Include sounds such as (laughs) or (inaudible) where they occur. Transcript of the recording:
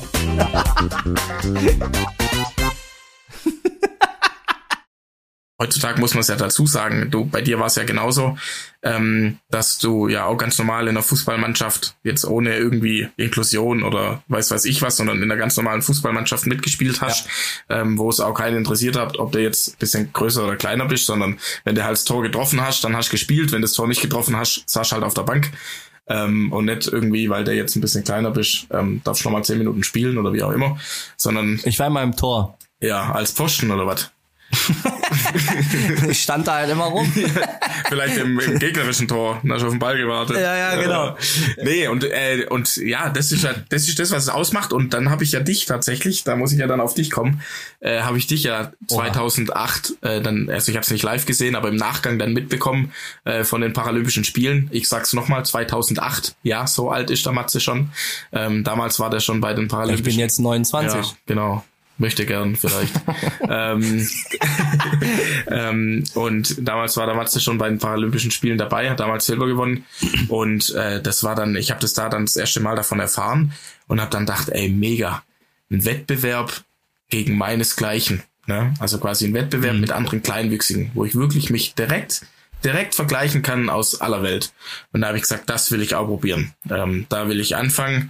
(laughs) heutzutage muss man es ja dazu sagen, du, bei dir war es ja genauso, ähm, dass du ja auch ganz normal in der Fußballmannschaft, jetzt ohne irgendwie Inklusion oder weiß weiß ich was, sondern in der ganz normalen Fußballmannschaft mitgespielt hast, ja. ähm, wo es auch keinen interessiert hat, ob du jetzt bisschen größer oder kleiner bist, sondern wenn du halt das Tor getroffen hast, dann hast du gespielt, wenn du das Tor nicht getroffen hast, saß halt auf der Bank. Ähm, und nicht irgendwie, weil der jetzt ein bisschen kleiner bist, ähm, darfst du noch mal zehn Minuten spielen oder wie auch immer, sondern... Ich war in meinem Tor. Ja, als Pfosten oder was? (laughs) ich stand da halt immer rum. Vielleicht im, im gegnerischen Tor, hast auf den Ball gewartet. Ja, ja, genau. Äh, nee, und, äh, und ja, das ist ja, das ist das, was es ausmacht. Und dann habe ich ja dich tatsächlich, da muss ich ja dann auf dich kommen, äh, habe ich dich ja 2008, äh, dann, also ich habe es nicht live gesehen, aber im Nachgang dann mitbekommen äh, von den Paralympischen Spielen. Ich sag's nochmal, 2008, ja, so alt ist der Matze schon. Ähm, damals war der schon bei den Paralympischen. Ich bin jetzt 29. Ja, genau möchte gern vielleicht. (laughs) ähm, (laughs) ähm, und damals war der Matze schon bei den Paralympischen Spielen dabei, hat damals Silber gewonnen. Und äh, das war dann, ich habe das da dann das erste Mal davon erfahren und habe dann gedacht, ey, mega, ein Wettbewerb gegen meinesgleichen. Ne? Also quasi ein Wettbewerb mhm. mit anderen Kleinwüchsigen, wo ich wirklich mich direkt direkt vergleichen kann aus aller Welt. Und da habe ich gesagt, das will ich auch probieren. Ähm, da will ich anfangen